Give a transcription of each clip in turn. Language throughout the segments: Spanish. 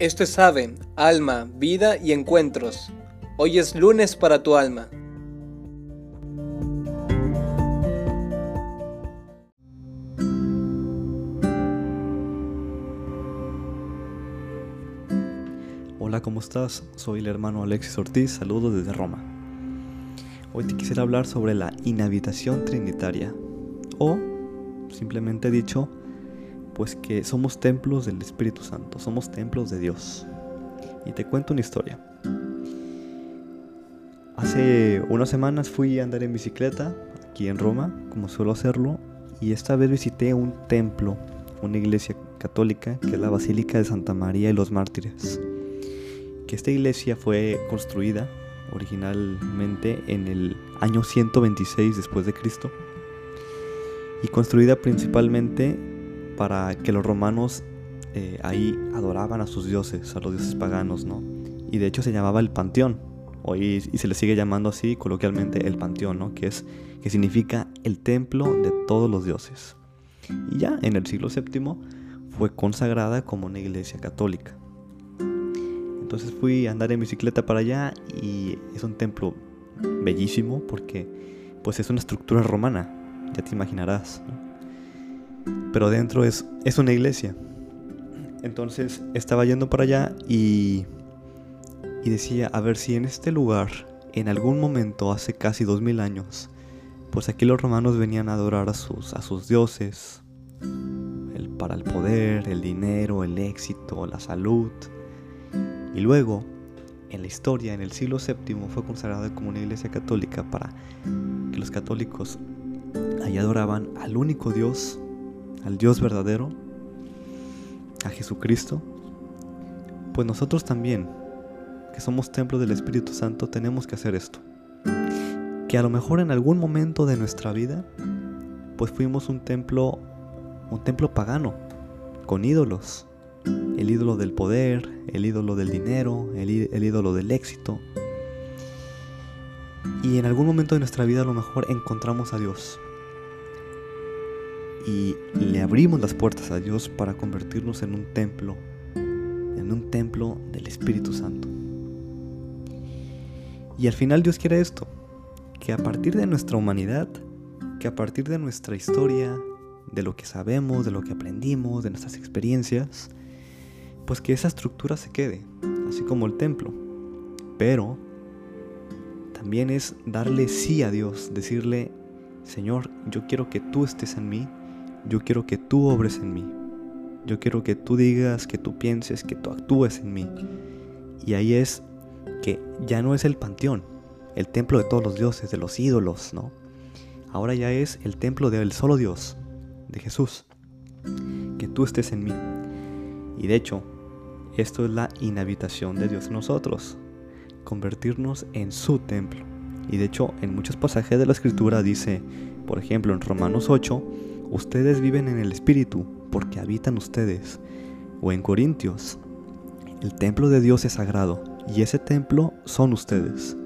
Esto es Ave, Alma, Vida y Encuentros. Hoy es lunes para tu alma. Hola, ¿cómo estás? Soy el hermano Alexis Ortiz, saludos desde Roma. Hoy te quisiera hablar sobre la inhabitación trinitaria, o, simplemente dicho, pues que somos templos del Espíritu Santo, somos templos de Dios. Y te cuento una historia. Hace unas semanas fui a andar en bicicleta aquí en Roma, como suelo hacerlo, y esta vez visité un templo, una iglesia católica, que es la Basílica de Santa María y los Mártires. Que esta iglesia fue construida originalmente en el año 126 después de Cristo y construida principalmente para que los romanos eh, ahí adoraban a sus dioses, a los dioses paganos, ¿no? Y de hecho se llamaba el panteón, hoy y se le sigue llamando así coloquialmente el panteón, ¿no? Que es que significa el templo de todos los dioses. Y ya en el siglo VII fue consagrada como una iglesia católica. Entonces fui a andar en bicicleta para allá y es un templo bellísimo porque pues es una estructura romana, ya te imaginarás. ¿no? Pero dentro es, es una iglesia. Entonces estaba yendo para allá y, y decía, a ver si en este lugar, en algún momento, hace casi dos mil años, pues aquí los romanos venían a adorar a sus, a sus dioses, el, para el poder, el dinero, el éxito, la salud. Y luego, en la historia, en el siglo VII, fue consagrada como una iglesia católica para que los católicos ahí adoraban al único Dios al Dios verdadero, a Jesucristo, pues nosotros también, que somos templo del Espíritu Santo, tenemos que hacer esto. Que a lo mejor en algún momento de nuestra vida, pues fuimos un templo, un templo pagano, con ídolos. El ídolo del poder, el ídolo del dinero, el, el ídolo del éxito. Y en algún momento de nuestra vida a lo mejor encontramos a Dios y le abrimos las puertas a Dios para convertirnos en un templo, en un templo del Espíritu Santo. Y al final Dios quiere esto, que a partir de nuestra humanidad, que a partir de nuestra historia, de lo que sabemos, de lo que aprendimos, de nuestras experiencias, pues que esa estructura se quede, así como el templo. Pero también es darle sí a Dios, decirle, Señor, yo quiero que tú estés en mí, yo quiero que tú obres en mí. Yo quiero que tú digas, que tú pienses, que tú actúes en mí. Y ahí es que ya no es el panteón, el templo de todos los dioses, de los ídolos, ¿no? Ahora ya es el templo del solo Dios, de Jesús. Que tú estés en mí. Y de hecho, esto es la inhabitación de Dios en nosotros, convertirnos en su templo. Y de hecho, en muchos pasajes de la Escritura dice, por ejemplo, en Romanos 8, ustedes viven en el Espíritu, porque habitan ustedes. O en Corintios, el templo de Dios es sagrado, y ese templo son ustedes.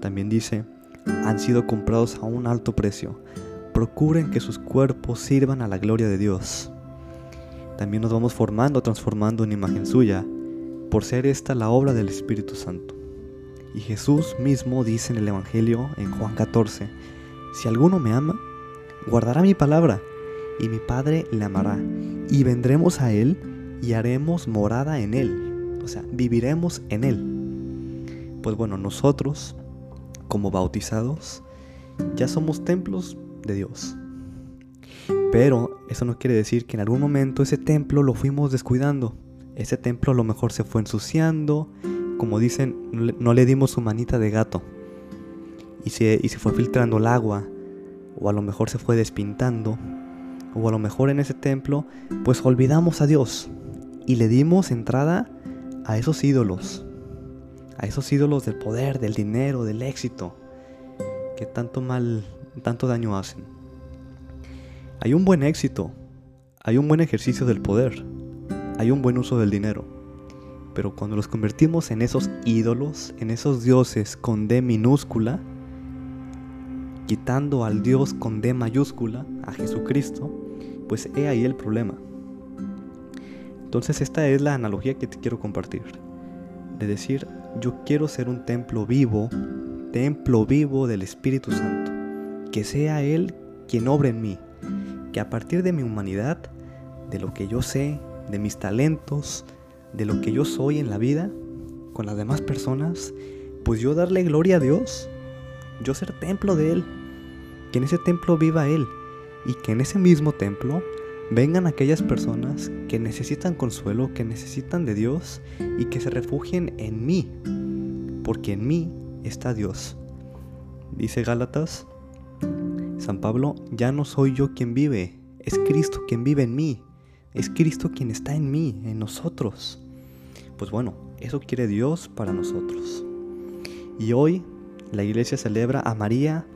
También dice, han sido comprados a un alto precio. Procuren que sus cuerpos sirvan a la gloria de Dios. También nos vamos formando, transformando en imagen suya, por ser esta la obra del Espíritu Santo. Y Jesús mismo dice en el Evangelio, en Juan 14, si alguno me ama, guardará mi palabra, y mi Padre le amará, y vendremos a Él y haremos morada en Él, o sea, viviremos en Él. Pues bueno, nosotros, como bautizados, ya somos templos de Dios. Pero eso no quiere decir que en algún momento ese templo lo fuimos descuidando. Ese templo a lo mejor se fue ensuciando, como dicen, no le dimos su manita de gato. Y se, y se fue filtrando el agua, o a lo mejor se fue despintando, o a lo mejor en ese templo, pues olvidamos a Dios y le dimos entrada a esos ídolos, a esos ídolos del poder, del dinero, del éxito, que tanto mal, tanto daño hacen. Hay un buen éxito, hay un buen ejercicio del poder, hay un buen uso del dinero, pero cuando los convertimos en esos ídolos, en esos dioses con D minúscula, quitando al Dios con D mayúscula, a Jesucristo, pues he ahí el problema. Entonces esta es la analogía que te quiero compartir. De decir, yo quiero ser un templo vivo, templo vivo del Espíritu Santo. Que sea Él quien obre en mí. Que a partir de mi humanidad, de lo que yo sé, de mis talentos, de lo que yo soy en la vida, con las demás personas, pues yo darle gloria a Dios, yo ser templo de Él, que en ese templo viva Él y que en ese mismo templo vengan aquellas personas que necesitan consuelo, que necesitan de Dios y que se refugien en mí, porque en mí está Dios. Dice Gálatas, San Pablo, ya no soy yo quien vive, es Cristo quien vive en mí, es Cristo quien está en mí, en nosotros. Pues bueno, eso quiere Dios para nosotros. Y hoy la iglesia celebra a María,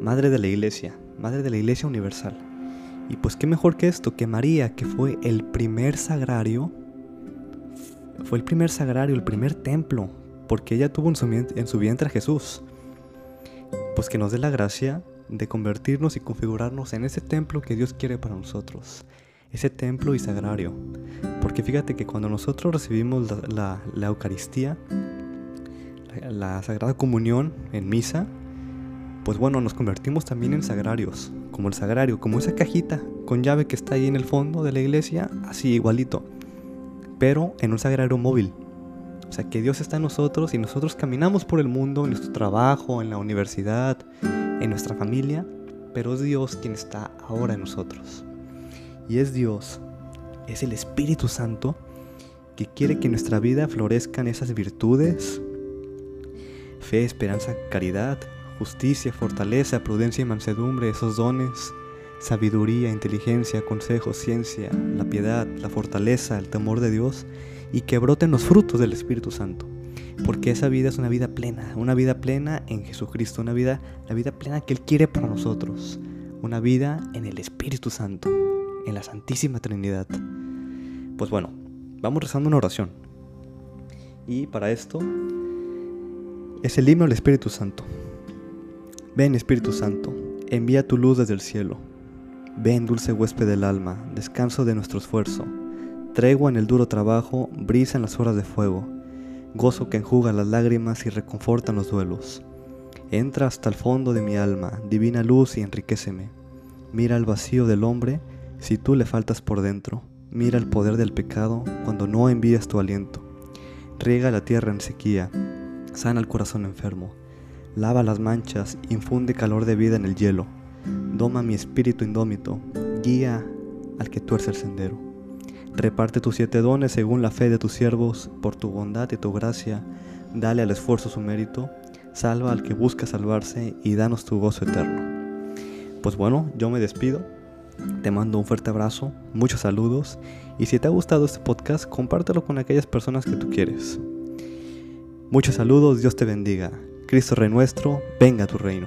Madre de la Iglesia, Madre de la Iglesia Universal. Y pues qué mejor que esto, que María, que fue el primer sagrario, fue el primer sagrario, el primer templo, porque ella tuvo en su, en su vientre a Jesús. Pues que nos dé la gracia de convertirnos y configurarnos en ese templo que Dios quiere para nosotros, ese templo y sagrario. Porque fíjate que cuando nosotros recibimos la, Eucaristía, la Sagrada Comunión en misa, pues bueno, nos convertimos también en sagrarios, como el sagrario, como esa cajita con llave que está ahí en el fondo de la iglesia, así igualito, pero en un sagrario móvil. O sea, que Dios está en nosotros y nosotros caminamos por el mundo, en nuestro trabajo, en la universidad, en nuestra familia, pero es Dios quien está ahora en nosotros. Y es Dios, es el Espíritu Santo que quiere que nuestra vida florezcan esas virtudes, fe, esperanza, caridad, justicia, fortaleza, prudencia y mansedumbre, esos dones, sabiduría, inteligencia, consejo, ciencia, la piedad, la fortaleza, el temor de Dios, y que broten los frutos del Espíritu Santo. Porque esa vida es una vida plena, una vida plena en Jesucristo, una vida, la vida plena que Él quiere para nosotros, una vida en el Espíritu Santo, en la Santísima Trinidad. Pues bueno, vamos rezando una oración. Y para esto es el himno al Espíritu Santo. Ven Espíritu Santo, envía tu luz desde el cielo. Ven dulce huésped del alma, descanso de nuestro esfuerzo, tregua en el duro trabajo, brisa en las horas de fuego, gozo que enjuga las lágrimas y reconforta los duelos. Entra hasta el fondo de mi alma, divina luz y enriqueceme. Mira el vacío del hombre si tú le faltas por dentro. Mira el poder del pecado cuando no envías tu aliento. Riega la tierra en sequía, sana el corazón enfermo lava las manchas, infunde calor de vida en el hielo, doma mi espíritu indómito, guía al que tuerce el sendero. Reparte tus siete dones según la fe de tus siervos, por tu bondad y tu gracia, dale al esfuerzo su mérito, salva al que busca salvarse y danos tu gozo eterno. Pues bueno, yo me despido, te mando un fuerte abrazo, muchos saludos y si te ha gustado este podcast, compártelo con aquellas personas que tú quieres. Muchos saludos, Dios te bendiga. Cristo Rey nuestro, venga a tu reino.